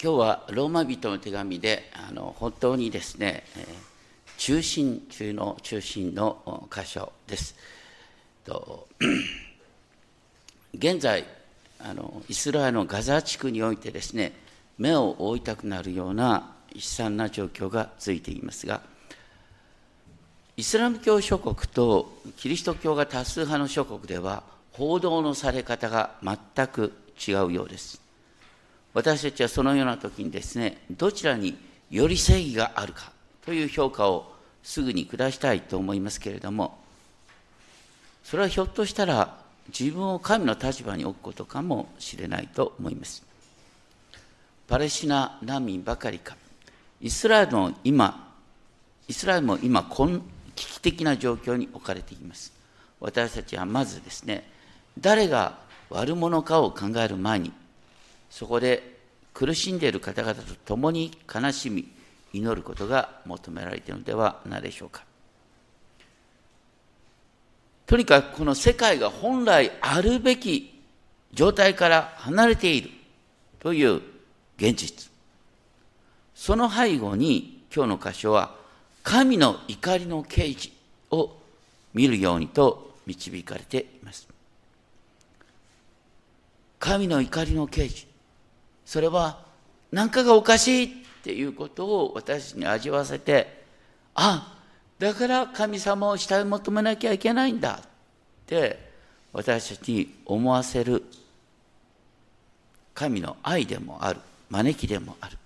今日はローマ人の手紙であの本当にですね、えー、中心中の中心の箇所です。と 現在あのイスラエルのガザ地区においてですね目を覆いたくなるような悲惨な状況が続いていますがイスラム教諸国とキリスト教が多数派の諸国では報道のされ方が全く違うようです。私たちはそのような時にですねどちらにより正義があるかという評価をすぐに下したいと思いますけれどもそれはひょっとしたら自分を神の立場に置くことかもしれないと思います。パレスチナ難民ばかりかイスラエルの今イスラエルも今危機的な状況に置かれています。私たちはまずですね誰が悪者かを考える前にそこで苦しんでいる方々と共に悲しみ、祈ることが求められているのではないでしょうか。とにかくこの世界が本来あるべき状態から離れているという現実。その背後に今日の箇所は神の怒りの啓示を見るようにと導かれています。神の怒りの啓示。それは何かがおかしいっていうことを私に味わわせてあだから神様を慕い求めなきゃいけないんだって私たちに思わせる。神の愛でもある。招きでもある。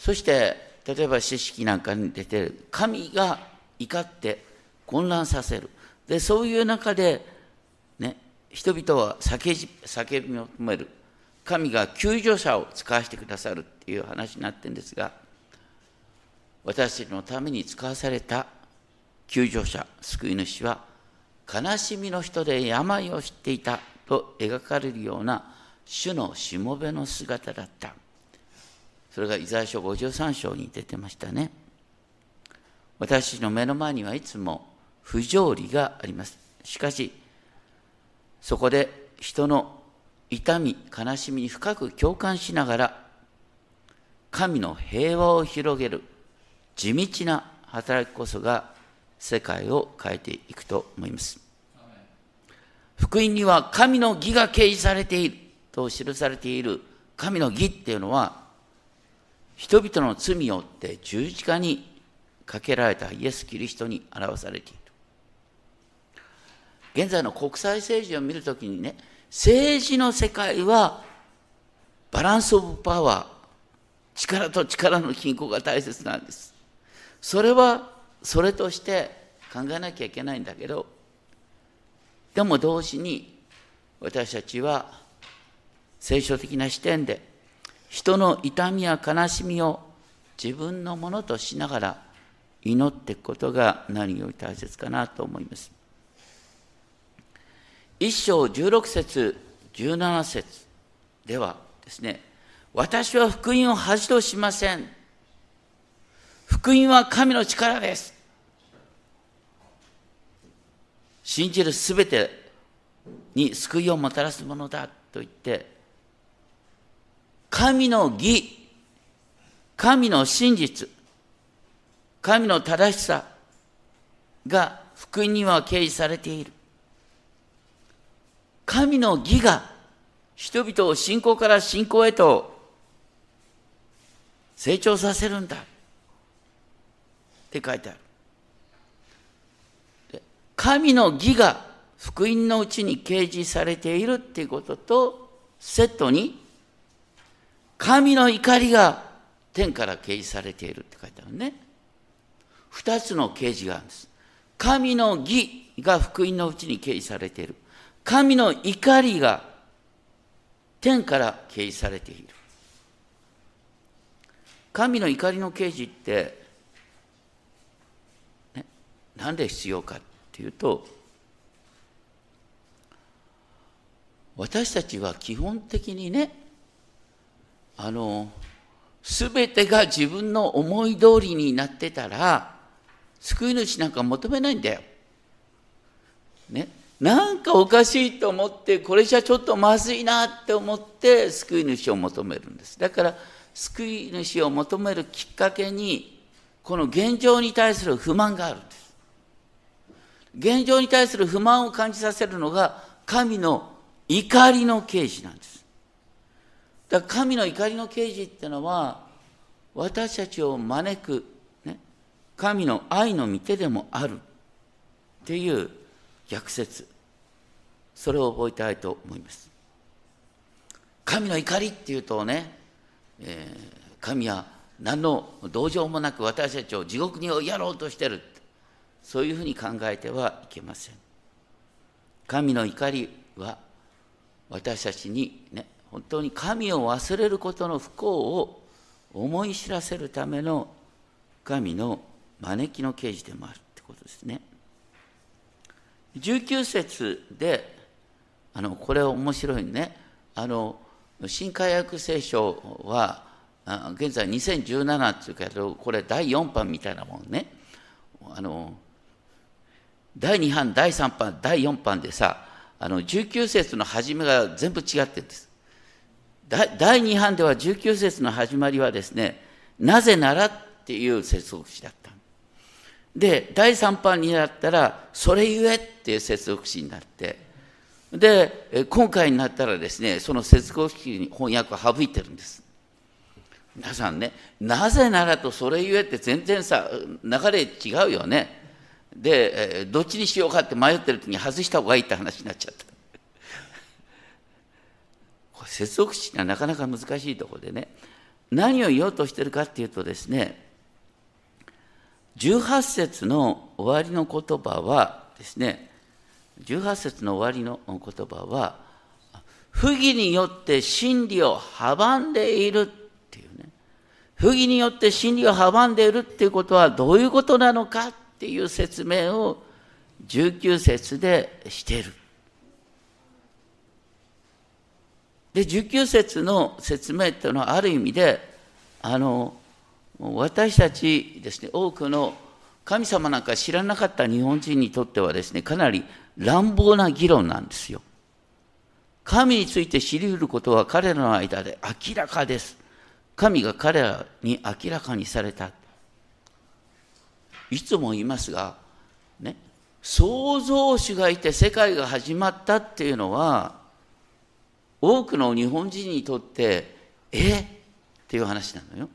そして例えば知識なんかに出てる。神が怒って混乱させる。でそういう中で人々は叫叫び求める神が救助者を使わせてくださるっていう話になってるんですが私たちのために使わされた救助者救い主は悲しみの人で病を知っていたと描かれるような主のしもべの姿だったそれがイザヤ書53章に出てましたね私の目の前にはいつも不条理がありますしかしそこで人の痛み悲しみに深く共感しながら神の平和を広げる地道な働きこそが世界を変えていくと思います。福音には神の義が掲示されていると記されている神の義っていうのは人々の罪を負って十字架にかけられたイエス・キリストに表されている。現在の国際政治を見るときにね、政治の世界はバランスオブパワー、力と力の均衡が大切なんです。それはそれとして考えなきゃいけないんだけど、でも同時に私たちは聖書的な視点で人の痛みや悲しみを自分のものとしながら祈っていくことが何より大切かなと思います。一章十六節十七節ではですね私は福音を恥としません。福音は神の力です。信じるすべてに救いをもたらすものだと言って神の義神の真実神の正しさが福音には掲示されている。神の義が人々を信仰から信仰へと成長させるんだって書いてある。神の義が福音のうちに掲示されているっていうこととセットに神の怒りが天から掲示されているって書いてあるね。二つの掲示があるんです。神の義が福音のうちに掲示されている。神の怒りが天から掲示されている。神の怒りの啓示って、ね、なんで必要かっていうと、私たちは基本的にね、あの、すべてが自分の思い通りになってたら、救い主なんか求めないんだよ。ね。なんかおかしいと思ってこれじゃちょっとまずいなって思って救い主を求めるんです。だから救い主を求めるきっかけにこの現状に対する不満があるんです。現状に対する不満を感じさせるのが神の怒りの刑事なんです。だから神の怒りの刑事ってのは私たちを招く、ね、神の愛の御手でもあるっていう逆説。それを覚えたいと思います。神の怒りっていうとね、えー、神は何の同情もなく私たちを地獄にやろうとしてる。そういうふうに考えてはいけません。神の怒りは私たちにね本当に神を忘れることの不幸を思い知らせるための神の招きの刑事でもあるってことですね。19節であのこれ面白いね。あの新海訳聖書は現在2017っていうけどこれ第4版みたいなもんね。あの第2版第3版第4版でさあの19節の始めが全部違ってるんです。第2版では19節の始まりはですね、なぜならっていう接続詞だった。で、第3版になったら、それゆえっていう接続詞になって、で、今回になったらですね、その接続詞に翻訳を省いてるんです。皆さんね、なぜならとそれゆえって全然さ、流れ違うよね。で、どっちにしようかって迷ってる時に外した方がいいって話になっちゃったこれ。接続詞がなかなか難しいところでね何を言おうとしてるかっていうとですね18節の終わりの言葉はですね18節の終わりの言葉は不義によって真理を阻んでいるっていうね不義によって真理を阻んでいるっていうことはどういうことなのかっていう説明を19節でしている。で19節の説明っていうのはある意味であの私たちですね多くの神様なんか知らなかった日本人にとってはですねかなり乱暴な議論なんですよ。神について知り得ることは彼らの間で明らかです。神が彼らに明らかにされた。いつも言いますが、ね、創造主がいて世界が始まったっていうのは、多くの日本人にとってえ？っていう話なのよ。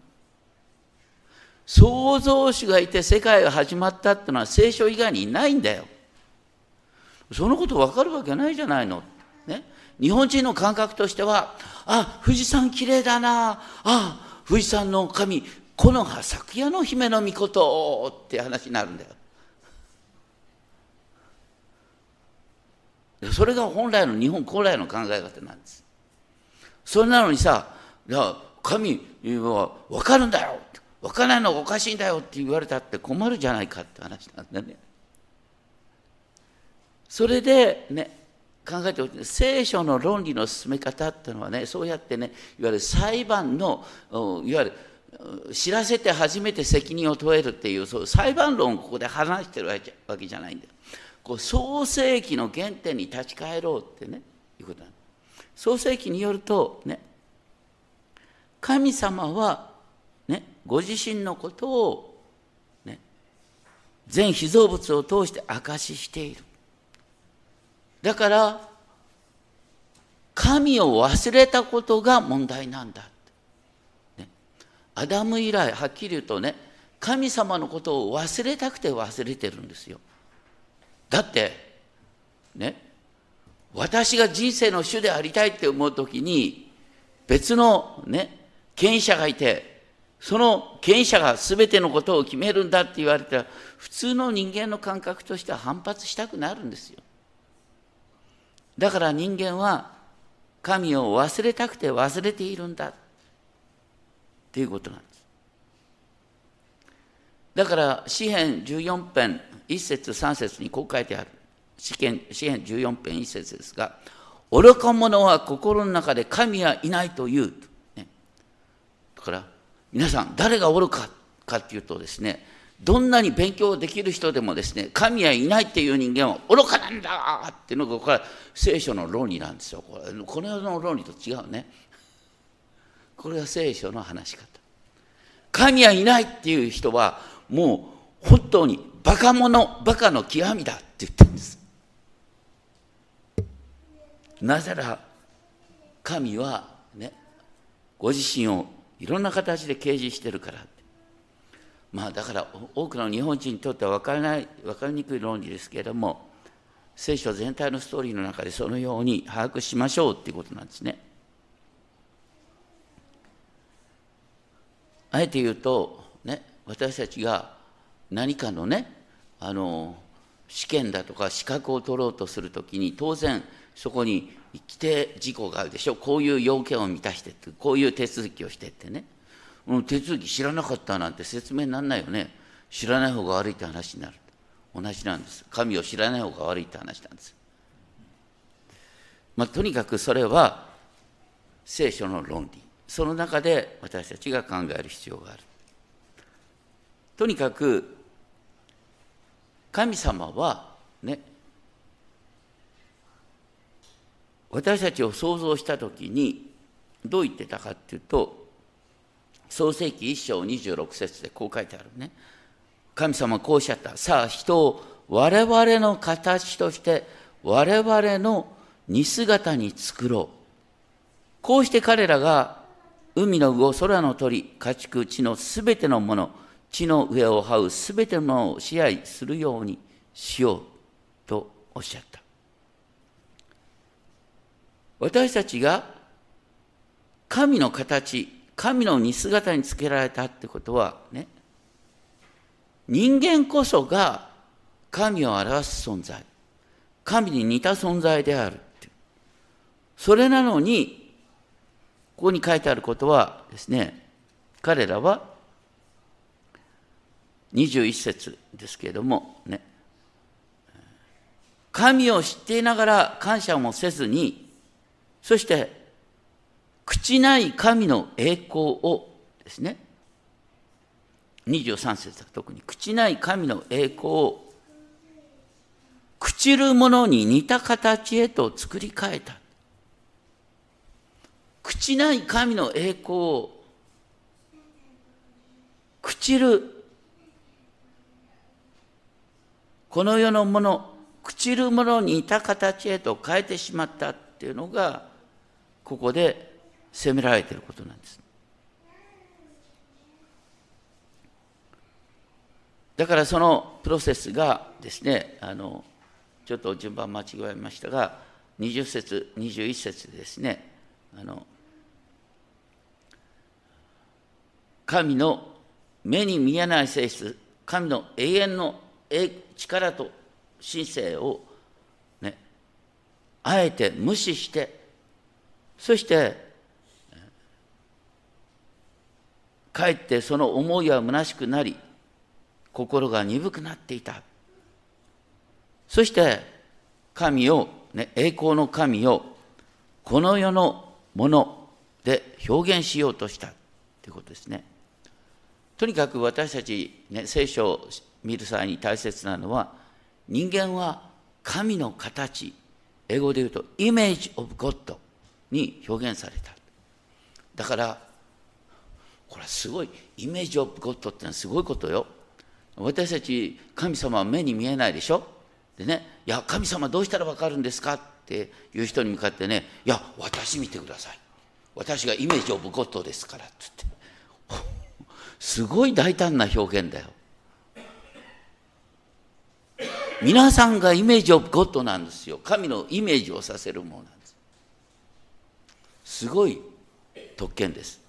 創造主がいて世界が始まったってのは聖書以外にないんだよ。そのこと分かるわけないじゃないの。ね、日本人の感覚としては、あ、富士山きれいだな、あ、富士山の神、この葉昨夜の姫の御事って話になるんだよ。それが本来の日本古来の考え方なんです。それなのにさ、神は分かるんだよ分からないのがおかしいんだよって言われたって困るじゃないかって話なんだね。それでね考えてほしい聖書の論理の進め方っていうのはねそうやってねいわゆる裁判のいわゆる知らせて初めて責任を問えるっていうそう裁判論をここで話してるわけじゃないんだよ。こう創世記の原点に立ち返ろうってねいうことなんだ。創世記によるとね神様はご自身のことをね全被造物を通して証ししている。だから神を忘れたことが問題なんだ、ね、アダム以来はっきり言うとね神様のことを忘れたくて忘れてるんですよ。だってね私が人生の主でありたいって思う時に別のね権威者がいてその権威者が全てのことを決めるんだって言われたら普通の人間の感覚としては反発したくなるんですよ。だから人間は神を忘れたくて忘れているんだっていうことなんです。だから詩篇14編1節3節にこう書いてある。詩篇詩篇14編一節ですが、愚か者は心の中で神はいないという。ね、だから、皆さん、誰が愚かかっていうとですね、どんなに勉強できる人でもですね神はいないっていう人間は愚かなんだっていうのがこれは聖書の論理なんですよ。これこの世の論理と違うね。これが聖書の話し方。神はいないっていう人はもう本当にバカ者バカの極みだって言ってるんです。なぜなら神はねご自身をいろんな形で掲示してるからまあだから多くの日本人にとっては分からない分かりにくい論理ですけれども聖書全体のストーリーの中でそのように把握しましょうっていうことなんですね。あえて言うと、ね、私たちが何かのねあの試験だとか資格を取ろうとするときに当然そこに規定事項があるでしょ。こういう要件を満たしてってこういう手続きをしてってね。うん、手続き知らなかったなんて説明にならないよね。知らない方が悪いって話になる。同じなんです。神を知らない方が悪いって話なんです。まあ、とにかくそれは聖書の論理。その中で私たちが考える必要がある。とにかく神様はね私たちを想像した時にどう言ってたかっていうと創世紀1章26節でこう書いてあるね。神様はこうおっしゃった。さあ、人を我々の形として我々の似姿に作ろう。こうして彼らが海の魚、空の鳥、家畜、地のすべてのもの、地の上を這うすべてのものを支配するようにしようとおっしゃった。私たちが神の形、神の似姿につけられたってことはね人間こそが神を表す存在。神に似た存在であるそれなのにここに書いてあることはですね彼らは21節ですけれどもね神を知っていながら感謝もせずにそして口ない神の栄光をですね。23節は特に口ない神の栄光を朽ちるものに似た形へと作り変えた。口ない神の栄光を朽ちるこの世のもの朽ちるものに似た形へと変えてしまったっていうのがここで責められていることなんです。だからそのプロセスがですねあのちょっと順番間違えましたが20節21節でですねあの神の目に見えない性質神の永遠の力と神性をねあえて無視してそしてかえってその思いは虚しくなり心が鈍くなっていた。そして神を、ね、栄光の神をこの世のもので表現しようとした。ということですね。とにかく私たち、ね、聖書を見る際に大切なのは人間は神の形。英語で言うとイメージ・オブ・ゴッドに表現された。だからこれはすごいイメージオブゴッドってのはすごいことよ。私たち神様は目に見えないでしょ？でねいや神様どうしたら分かるんですかっていう人に向かってねいや私見てください。私がイメージオブゴッドですからって言って。すごい大胆な表現だよ。皆さんがイメージオブゴッドなんですよ。神のイメージをさせるものなんです。すごい特権です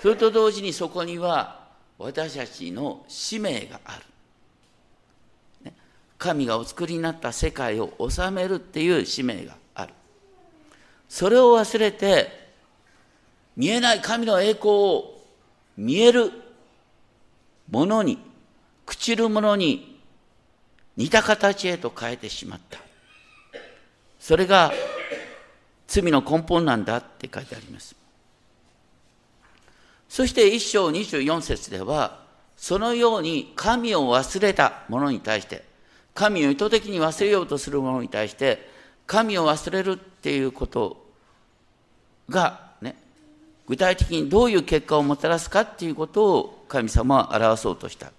それと同時にそこには私たちの使命がある。神がお作りになった世界を治めるっていう使命がある。それを忘れて、見えない神の栄光を見えるものに、朽ちるものに似た形へと変えてしまった。それが罪の根本なんだって書いてあります。そして一章24節では、そのように神を忘れた者に対して、神を意図的に忘れようとする者に対して、神を忘れるっていうことが、ね、具体的にどういう結果をもたらすかっていうことを神様は表そうとした。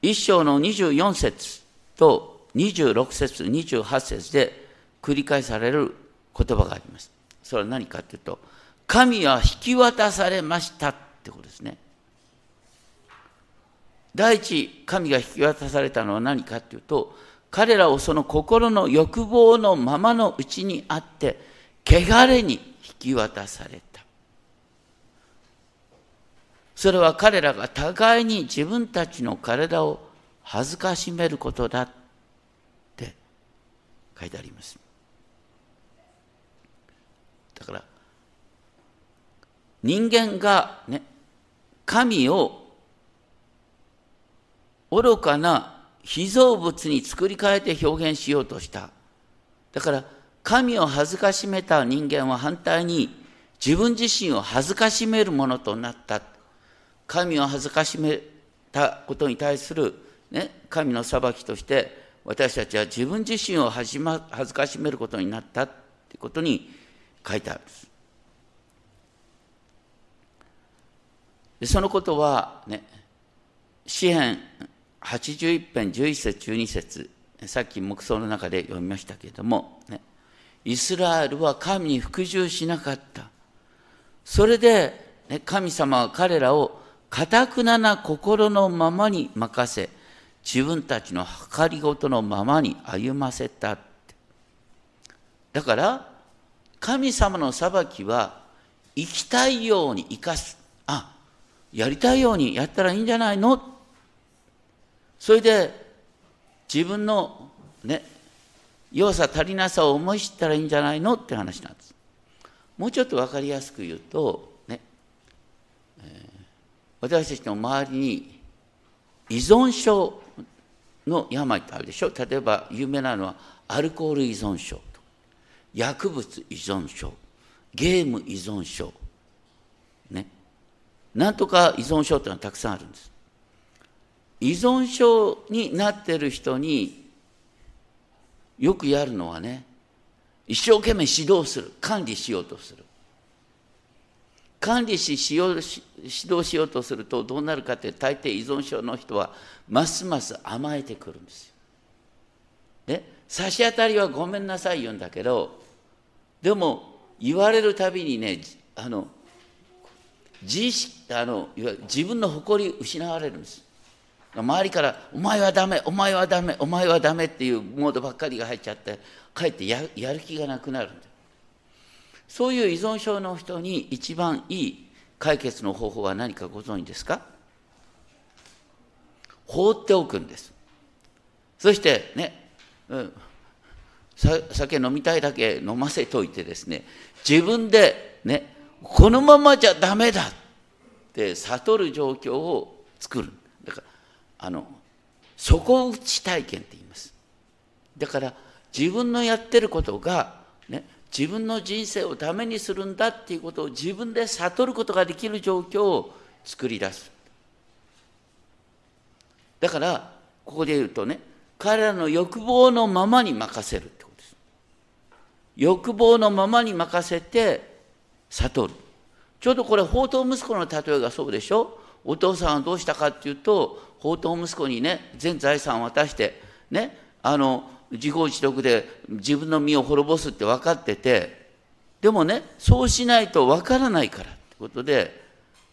一章の24節と26節、28節で繰り返される言葉があります。それは何かというと、神は引き渡されましたってことですね。第一、神が引き渡されたのは何かというと、彼らをその心の欲望のままのうちにあって、汚れに引き渡された。それは彼らが互いに自分たちの体を恥ずかしめることだって書いてあります。だから人間がね神を愚かな被造物に作り変えて表現しようとした。だから神を恥ずかしめた人間は反対に自分自身を恥ずかしめるものとなった。神を恥ずかしめたことに対する、ね、神の裁きとして私たちは自分自身を恥ずかしめることになったということに書いてあるんです。でそのことはね、詩編81編11節12節さっき黙想の中で読みましたけれども、ね、イスラエルは神に服従しなかった。それで、ね、神様は彼らをかたくなな心のままに任せ、自分たちの計りごとのままに歩ませた。だから、神様の裁きは生きたいように生かす。あ、やりたいようにやったらいいんじゃないの？それで自分のね、弱さ足りなさを思い知ったらいいんじゃないのって話なんです。もうちょっと分かりやすく言うと、ね、えー、私たちの周りに依存症の病ってあるでしょ？例えば有名なのはアルコール依存症薬物依存症ゲーム依存症ね。なんとか依存症っていうのはたくさんあるんです。依存症になってる人によくやるのはね一生懸命指導する。管理しようとする。管理ししよう指導しようとするとどうなるかって大抵依存症の人はますます甘えてくるんですよ。ね差し当たりはごめんなさい言うんだけどでも言われるたびにねあの自意識あの自分の誇り失われるんです。周りから「お前はダメお前はダメお前はダメ」っていうモードばっかりが入っちゃってかえってやる気がなくなるんだ。そういう依存症の人に一番いい解決の方法は何かご存知ですか？放っておくんです。そしてね、うん、酒飲みたいだけ飲ませといてですね自分でねこのままじゃダメだって悟る状況を作る。だからあの底打ち体験って言います。だから自分のやってることが、ね、自分の人生をダメにするんだっていうことを自分で悟ることができる状況を作り出す。だからここで言うとね彼らの欲望のままに任せる。欲望のままに任せて悟る。ちょうどこれ、宝刀息子の例えがそうでしょ？お父さんはどうしたかっていうと、宝刀息子にね、全財産を渡して、ね、あの、自業自得で自分の身を滅ぼすって分かってて、でもね、そうしないと分からないからってことで、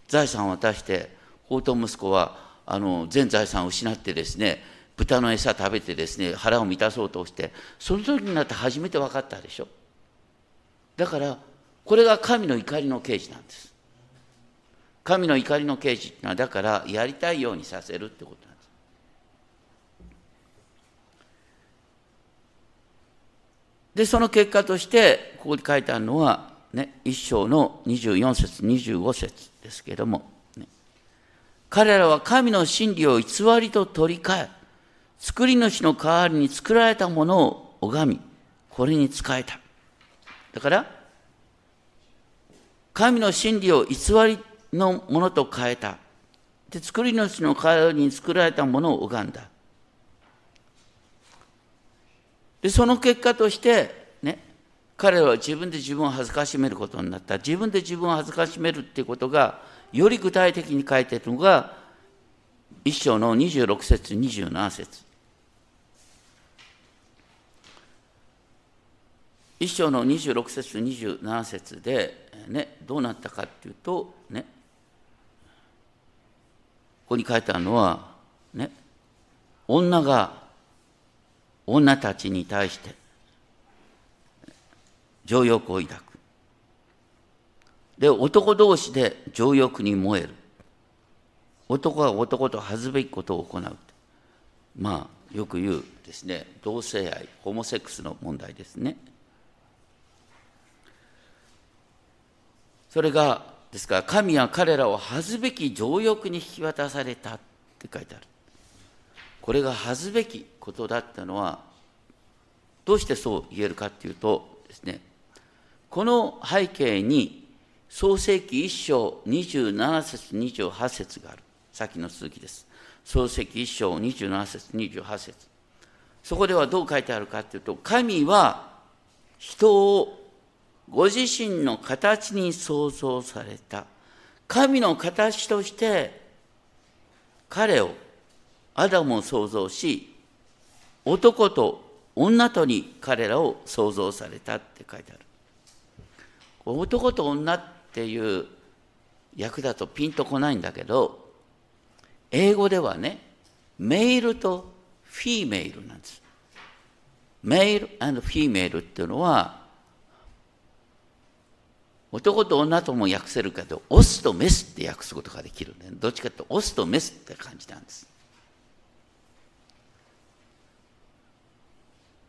財産を渡して、宝刀息子は、あの、全財産を失ってですね、豚の餌食べてですね腹を満たそうとしてその時になって初めて分かったでしょ。だからこれが神の怒りの刑事なんです。神の怒りの刑事っていうのはだからやりたいようにさせるってことなんです。でその結果としてここに書いてあるのはね一章の24節25節ですけども、ね、彼らは神の真理を偽りと取り替え作り主の代わりに作られたものを拝み、これに仕えた。だから、神の真理を偽りのものと変えた。で作り主の体に作られたものを拝んだ。で、その結果として、ね、彼は自分で自分を恥ずかしめることになった。自分で自分を恥ずかしめるっていうことが、より具体的に書いているのが、一章の26節、27節。一章の26節、27節で、ね、どうなったかっていうと、ね、ここに書いてあるのは、ね、女が女たちに対して情欲を抱く。で、男同士で情欲に燃える。男が男と恥ずべきことを行う。まあ、よく言うですね、同性愛、ホモセックスの問題ですね。それが、ですから、神は彼らを恥ずべき情欲に引き渡されたって書いてある。これが恥ずべきことだったのは、どうしてそう言えるかっていうとですね、この背景に創世記1章27節28節がある。さっきの続きです。創世記1章27節28節そこではどう書いてあるかというと、神は人をご自身の形に創造された。神の形として彼を、アダムを創造し、男と女とに彼らを創造されたって書いてある。男と女っていう役だとピンとこないんだけど、英語ではね、メールとフィーメールなんです。メールフィーメールっていうのは、男と女とも訳せるけど、オスとメスって訳すことができるね。どっちかというと、オスとメスって感じなんです。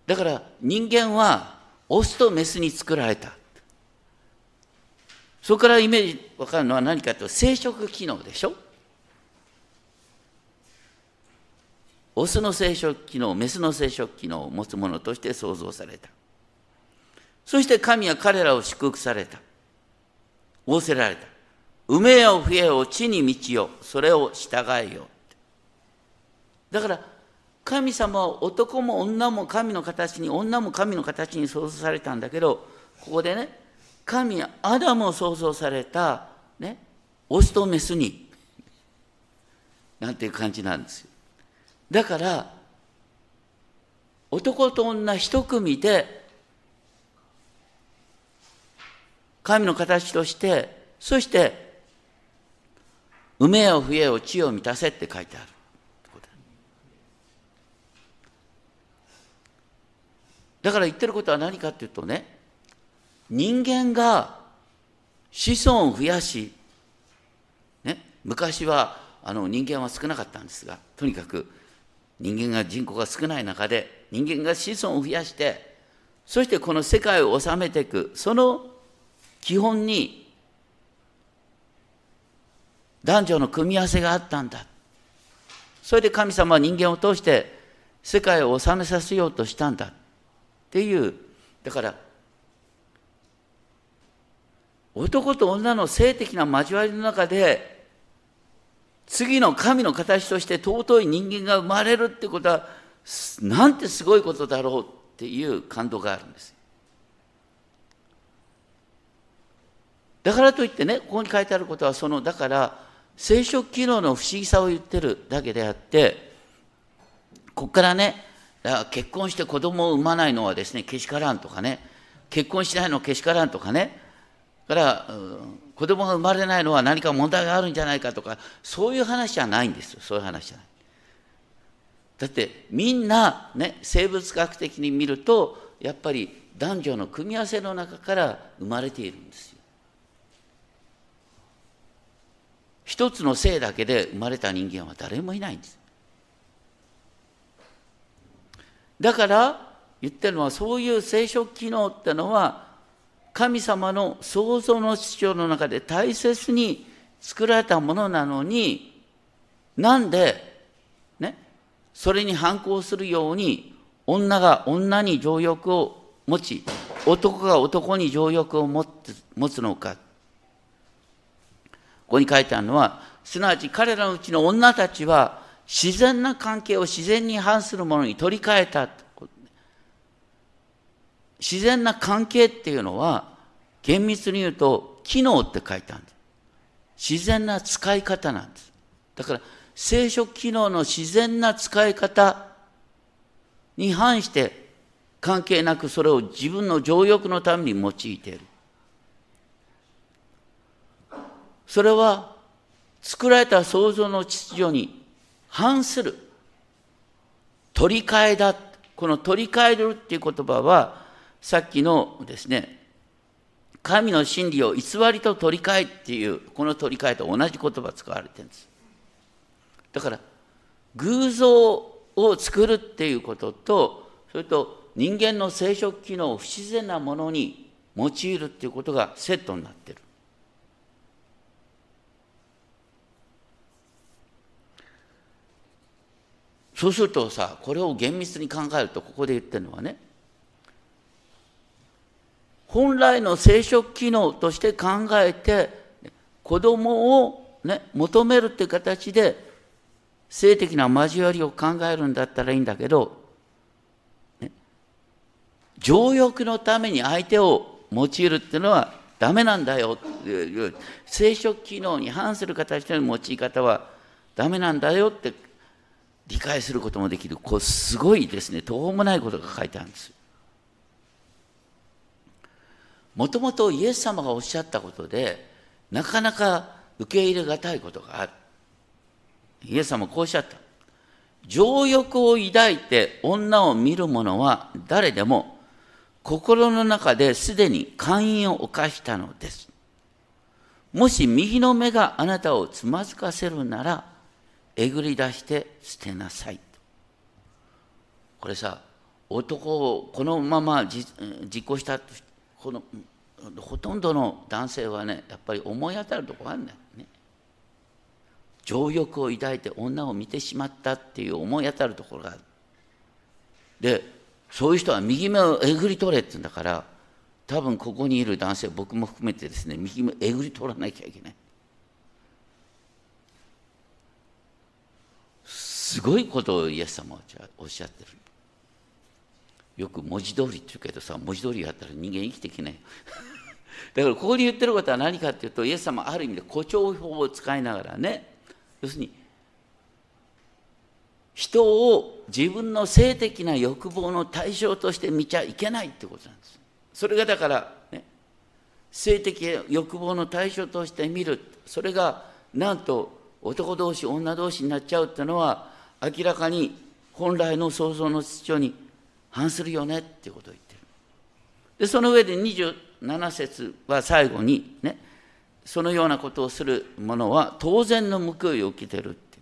だから人間はオスとメスに作られた。そこからイメージ分かるのは何かというと生殖機能でしょオスの生殖機能、メスの生殖機能を持つものとして創造された。そして神は彼らを祝福された。仰せられた。埋めよ増えよ地に道よ、それを従えよ。だから神様は男も女も神の形に、女も神の形に創造されたんだけど、ここでね、神はアダムを創造された、ね、オスとメスに、なんていう感じなんですよ。だから、男と女一組で、神の形として、そして、埋めよ増えよ地を満たせって書いてある。だから言ってることは何かっていうとね、人間が子孫を増やし、ね、昔はあの人間は少なかったんですが、とにかく人間が人口が少ない中で、人間が子孫を増やして、そしてこの世界を治めていく、その基本に男女の組み合わせがあったんだ。それで神様は人間を通して世界を治めさせようとしたんだ。っていうだから男と女の性的な交わりの中で次の神の形として尊い人間が生まれるってことはなんてすごいことだろうっていう感動があるんです。だからといってねここに書いてあることはそのだから生殖機能の不思議さを言ってるだけであってここからねだから結婚して子供を産まないのはですね、けしからんとかね、結婚しないのけしからんとかね、から、うん、子供が生まれないのは何か問題があるんじゃないかとか、そういう話じゃないんですよ、そういう話じゃない。だってみんなね、生物学的に見ると、やっぱり男女の組み合わせの中から生まれているんですよ。一つの性だけで生まれた人間は誰もいないんです。だから言ってるのはそういう生殖機能ってのは神様の創造の主張の中で大切に作られたものなのになんでねそれに反抗するように女が女に情欲を持ち男が男に情欲を持つ持つのかここに書いてあるのは、すなわち彼らのうちの女たちは、自然な関係を自然に反するものに取り替えた。自然な関係っていうのは、厳密に言うと、機能って書いてあるんです。自然な使い方なんです。だから、生殖機能の自然な使い方に反して関係なくそれを自分の情欲のために用いている。それは作られた創造の秩序に反する取り替えだ。この取り替えるっていう言葉はさっきのですね神の真理を偽りと取り替えっていうこの取り替えと同じ言葉使われてるんです。だから偶像を作るっていうこととそれと人間の生殖機能を不自然なものに用いるっていうことがセットになってる。そうするとさこれを厳密に考えるとここで言ってるのはね本来の生殖機能として考えて子供をね求めるって形で性的な交わりを考えるんだったらいいんだけど、ね、情欲のために相手を用いるっていうのはダメなんだよ。生殖機能に反する形での用い方はダメなんだよって理解することもできる。こうすごいですね。途方もないことが書いてあるんです。よもともとイエス様がおっしゃったことでなかなか受け入れがたいことがあるイエス様こうおっしゃった。情欲を抱いて女を見る者は誰でも心の中ですでに寛因を犯したのです。もし右の目があなたをつまずかせるなら、えぐり出して捨てなさい。これさ、男をこのまま実行したとこのほとんどの男性はね、やっぱり思い当たるとこあるんだよね。情欲を抱いて女を見てしまったっていう思い当たるところがある。でそういう人は右目をえぐり取れって言うんだから多分ここにいる男性僕も含めてですね右目えぐり取らなきゃいけない。すごいことをイエス様はおっしゃってる。よく文字通りって言うけどさ文字通りやったら人間生きていけない。だからここに言ってることは何かっていうとイエス様ある意味で誇張法を使いながらね要するに人を自分の性的な欲望の対象として見ちゃいけないってことなんです。それがだから、ね、性的欲望の対象として見るそれがなんと男同士女同士になっちゃうっていうのは明らかに本来の創造の秩序に反するよねっていうことを言ってる。でその上で27節は最後にねそのようなことをする者は当然の報いを受けてるって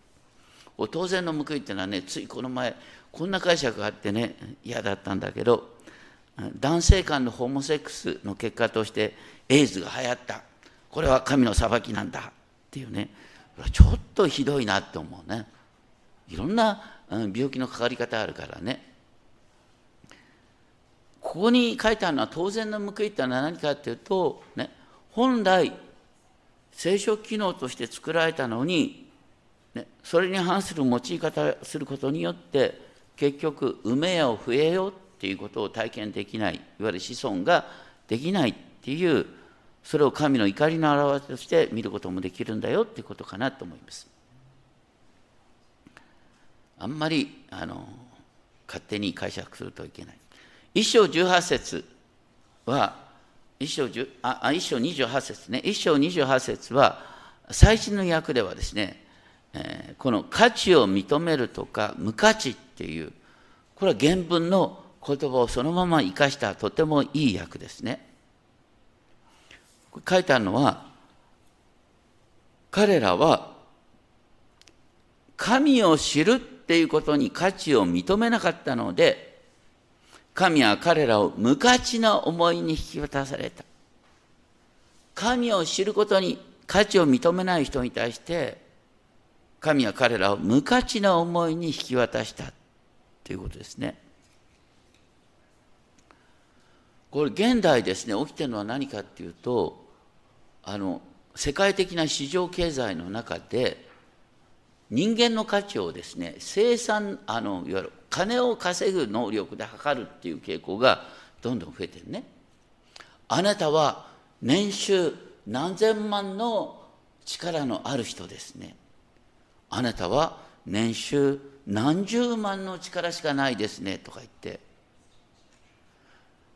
当然の報いっていうのはねついこの前こんな解釈があってね嫌だったんだけど男性間のホモセックスの結果としてエイズが流行った。これは神の裁きなんだっていうね。ちょっとひどいなって思うね。いろんな病気のかかり方あるからね。ここに書いてあるのは当然の報いってのは何かっていうと、ね、本来生殖機能として作られたのに、ね、それに反する用い方することによって結局埋めよ増えよっていうことを体験できないいわゆる子孫ができないっていうそれを神の怒りの表れとして見ることもできるんだよっていうことかなと思います。あんまりあの勝手に解釈するといけない。一章十八節は一章十あ一章28節ね一章28節は最新の訳ではですね、えー、この価値を認めるとか無価値っていうこれは原文の言葉をそのまま生かしたとてもいい訳ですね。書いてあるのは彼らは神を知るっていうことに価値を認めなかったので神は彼らを無価値な思いに引き渡された。神を知ることに価値を認めない人に対して、神は彼らを無価値な思いに引き渡したということですね。これ現代ですね起きてるのは何かっていうとあの世界的な市場経済の中で人間の価値をですね生産あのいわゆる金を稼ぐ能力で測るっていう傾向がどんどん増えてるね。あなたは年収何千万の力のある人ですね。あなたは年収何十万の力しかないですね。とか言って。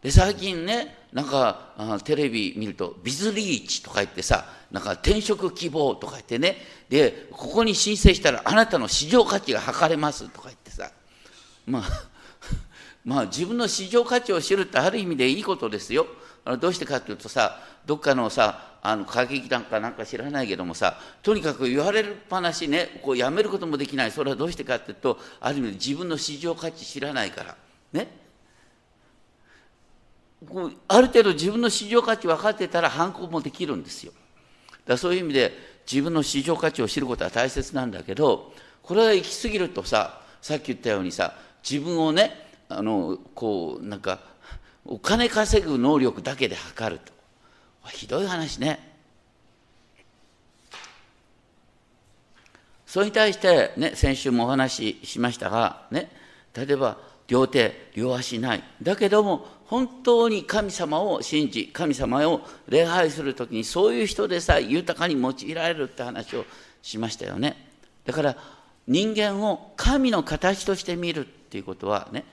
で最近ねなんかあテレビ見るとビズリーチとか言ってさなんか転職希望とか言ってね。でここに申請したらあなたの市場価値が測れますとか言ってさ。まあ まあ自分の市場価値を知るってある意味でいいことですよ。どうしてかっていうとさどっかのさあの歌劇団かなんか知らないけどもさとにかく言われるっぱなしねこうやめることもできない。それはどうしてかっていうとある意味で自分の市場価値知らないから。ね。こうある程度自分の市場価値分かってたら反抗もできるんですよ。だそういう意味で自分の市場価値を知ることは大切なんだけどこれが行き過ぎるとささっき言ったようにさ自分をねあのこうなんかお金稼ぐ能力だけで測ると。ひどい話ね。それに対してね先週もお話ししましたがね例えば両手両足ない。だけども本当に神様を信じ神様を礼拝する時にそういう人でさえ豊かに用いられるって話をしましたよね。だから人間を神の形として見る。っていうことはね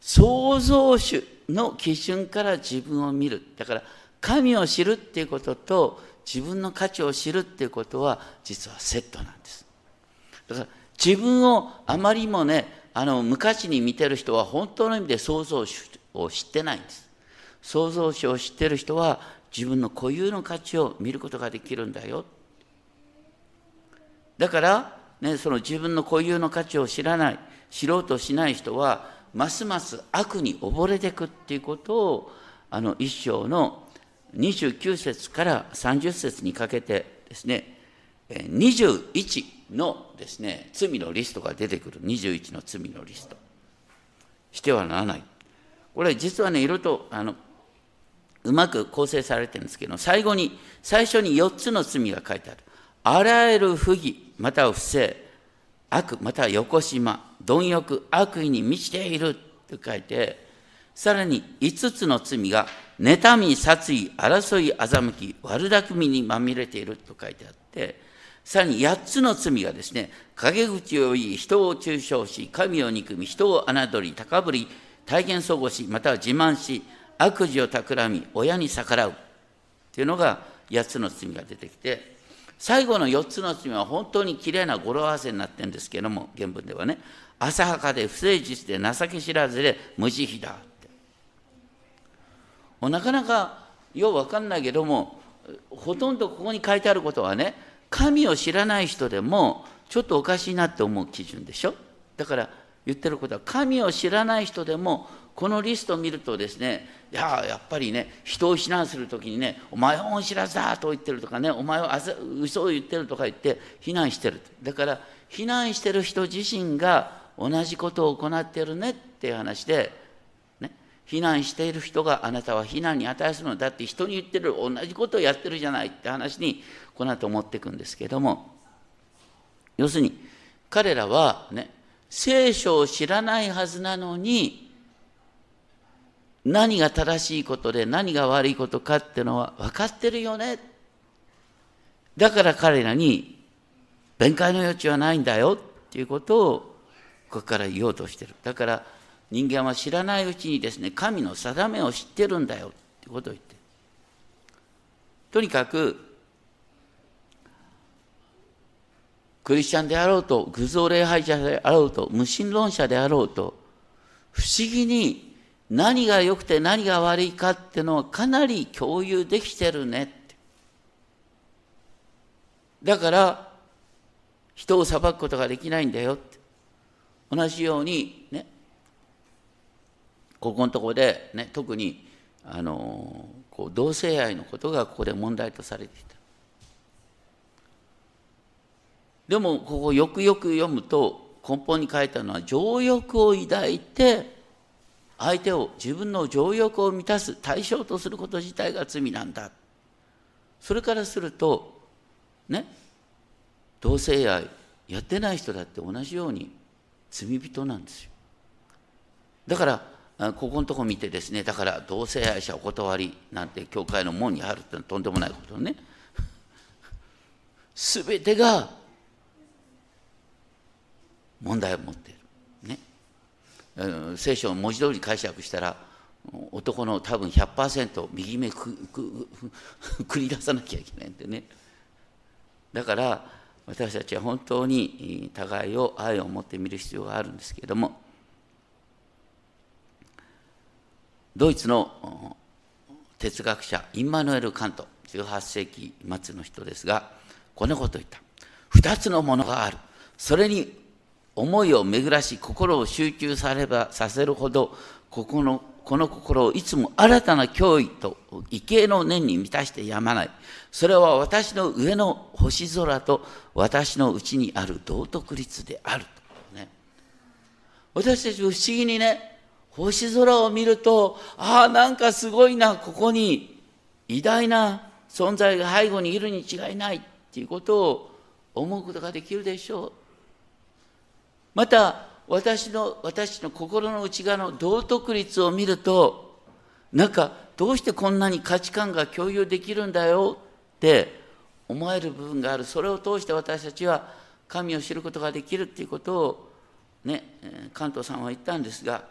創造主の基準から自分を見る。だから神を知るっていうことと自分の価値を知るっていうことは実はセットなんです。だから自分をあまりもねあの昔に見てる人は本当の意味で創造主を知ってないんです。創造主を知ってる人は自分の固有の価値を見ることができるんだよ。だから、ね、その自分の固有の価値を知らない。知ろうとしない人はますます悪に溺れていくっていうことをあの一章の29節から30節にかけてですね21のですね罪のリストが出てくる。21の罪のリスト。してはならない。これ実はねいろいろとあのうまく構成されてるんですけど最後に最初に4つの罪が書いてある。あらゆる不義または不正悪または横島。貪欲悪意に満ちていると書いてさらに5つの罪が妬み殺意争い欺き悪巧みにまみれていると書いてあってさらに8つの罪がですね陰口を言い人を中傷し神を憎み人を侮り高ぶり体験相互しまたは自慢し悪事を企み親に逆らうっていうのが8つの罪が出てきて最後の4つの罪は本当にきれいな語呂合わせになってるんですけども原文ではね浅はかで不誠実で情け知らずで無慈悲だって。もうなかなかよう分かんないけどもほとんどここに書いてあることはね神を知らない人でもちょっとおかしいなって思う基準でしょ。だから言ってることは神を知らない人でもこのリストを見るとですねいややっぱりね人を非難する時にね「お前は恩知らずだ」と言ってるとかね「お前は嘘を言ってる」とか言って非難してるだから非難してる人自身が同じことを行ってるねっていう話で、ね、非難している人があなたは非難に値するのだって人に言ってる同じことをやってるじゃないって話にこの後持っていくんですけども。要するに彼らはね聖書を知らないはずなのに何が正しいことで何が悪いことかってのは分かってるよね。だから彼らに弁解の余地はないんだよっていうことをここから言おうとしてる。だから人間は知らないうちにですね神の定めを知ってるんだよってことを言ってる。とにかくクリスチャンであろうと偶像礼拝者であろうと無神論者であろうと不思議に何が良くて何が悪いかってのをかなり共有できてるねって。だから人を裁くことができないんだよって。同じようにねここのところで、ね、特にあのこう同性愛のことがここで問題とされていた。でもここよくよく読むと根本に書いたのは情欲を抱いて相手を自分の情欲を満たす対象とすること自体が罪なんだ。それからするとね同性愛やってない人だって同じように罪人なんですよ。だからここのとこ見てですねだから同性愛者お断りなんて教会の門にあるってとんでもないことね。全てが問題を持っている。聖書を文字通り解釈したら男の多分100%右目くく繰り出さなきゃいけないんでね。だから私たちは本当に互いを愛を持って見る必要があるんですけれどもドイツの哲学者インマヌエル・カント18世紀末の人ですがこんなことを言った。2つのものがある。それに思いを巡らし心を集中さればさせるほどここのこの心をいつも新たな脅威と畏敬の念に満たしてやまない。それは私の上の星空と私のうちにある道徳律であると、ね。私たち不思議にね、星空を見ると、ああ、なんかすごいな、ここに偉大な存在が背後にいるに違いないっていうことを思うことができるでしょう。また、私の私の心の内側の道徳率を見るとなんかどうしてこんなに価値観が共有できるんだよって思える部分がある。それを通して私たちは神を知ることができるっていうことをね関東さんは言ったんですが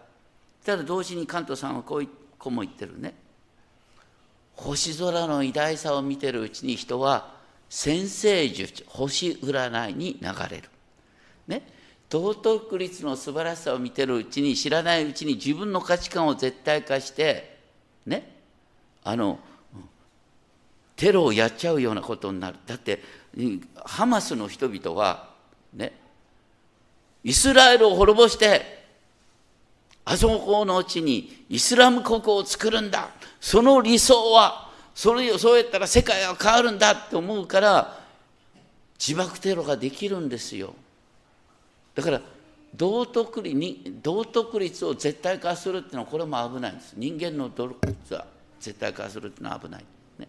ただ同時に関東さんはこうこうも言ってるね。星空の偉大さを見てるうちに人は先生術星占いに流れる。ね。道徳律の素晴らしさを見てるうちに知らないうちに自分の価値観を絶対化してねあのテロをやっちゃうようなことになるだってハマスの人々はねイスラエルを滅ぼしてあそこのうちにイスラム国を作るんだその理想はそれそうやったら世界は変わるんだって思うから自爆テロができるんですよ。だから道徳に道徳率を絶対化するっていうのはこれも危ないんです。人間の道徳率は絶対化するっていうのは危ない、ね、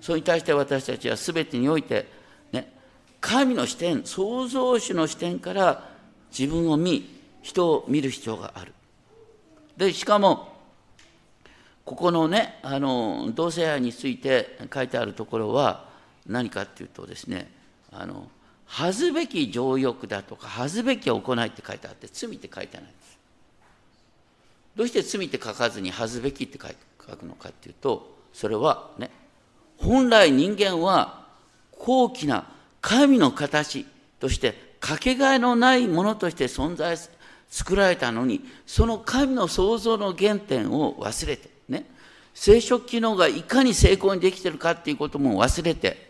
それに対して私たちは全てにおいて、ね、神の視点創造主の視点から自分を見人を見る必要がある。でしかもここのねあの同性愛について書いてあるところは何かっていうとですねあの恥ずべき情欲だとか恥ずべき行いって書いてあって罪って書いてないんです。どうして罪って書かずに恥ずべきって書くのかっていうとそれはね本来人間は高貴な神の形としてかけがえのないものとして存在作られたのにその神の創造の原点を忘れてね生殖機能がいかに成功にできてるかっていうことも忘れて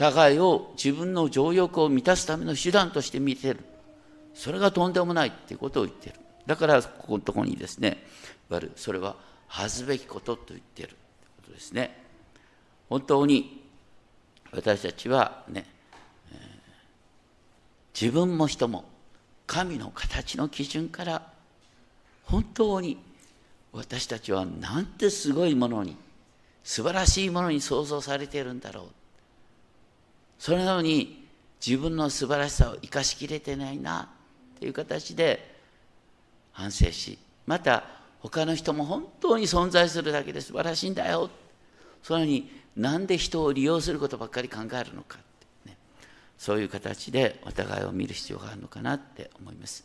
互いを自分の情欲を満たすための手段として見てる。それがとんでもないっていうことを言ってる。だからここのところにですねいわゆるそれは恥ずべきことと言ってる。ってことですね。本当に私たちはね、えー、自分も人も神の形の基準から本当に私たちはなんてすごいものに素晴らしいものに創造されているんだろう。それなのに自分の素晴らしさを生かしきれてないなっていう形で反省しまた他の人も本当に存在するだけで素晴らしいんだよそのになんで人を利用することばっかり考えるのかって、ね、そういう形でお互いを見る必要があるのかなって思います。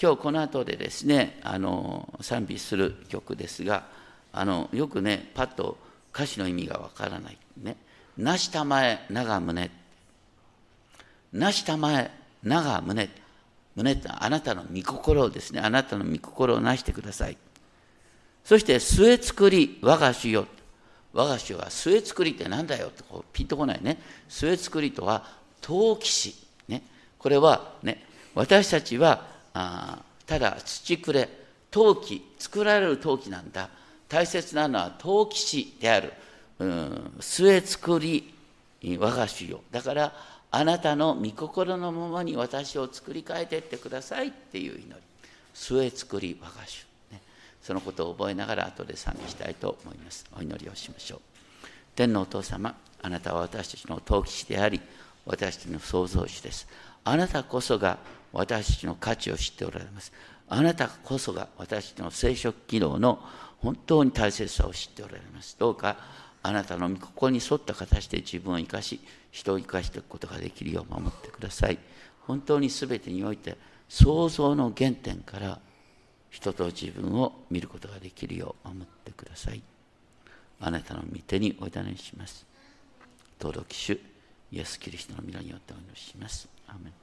今日この後でですねあの賛美する曲ですがあのよくねパッと歌詞の意味がわからないね。なしたまえ長胸なしたまえ長胸胸ってあなたの御心をですね。あなたの御心をなしてください。そして末作り我が主よ。我が主は末作りって何だよってこうピンとこないね。末作りとは陶器師ね。これはね私たちはあただ土くれ陶器作られる陶器なんだ。大切なのは陶器師である。末作り我が主よ。だからあなたの御心のままに私を作り変えていってくださいっていう祈り。末作り我が主、ね、そのことを覚えながら後で賛美したいと思います。お祈りをしましょう。天のお父様あなたは私たちの陶器師であり私たちの創造主です。あなたこそが私たちの価値を知っておられます。あなたこそが私たちの生殖機能の本当に大切さを知っておられます。どうかあなたの御心に沿った形で自分を生かし人を生かしていくことができるよう守ってください本当に全てにおいて創造の原点から人と自分を見ることができるよう守ってくださいあなたの御手にお委ねします。登録主イエス・キリストの皆によってお祈りします。アメン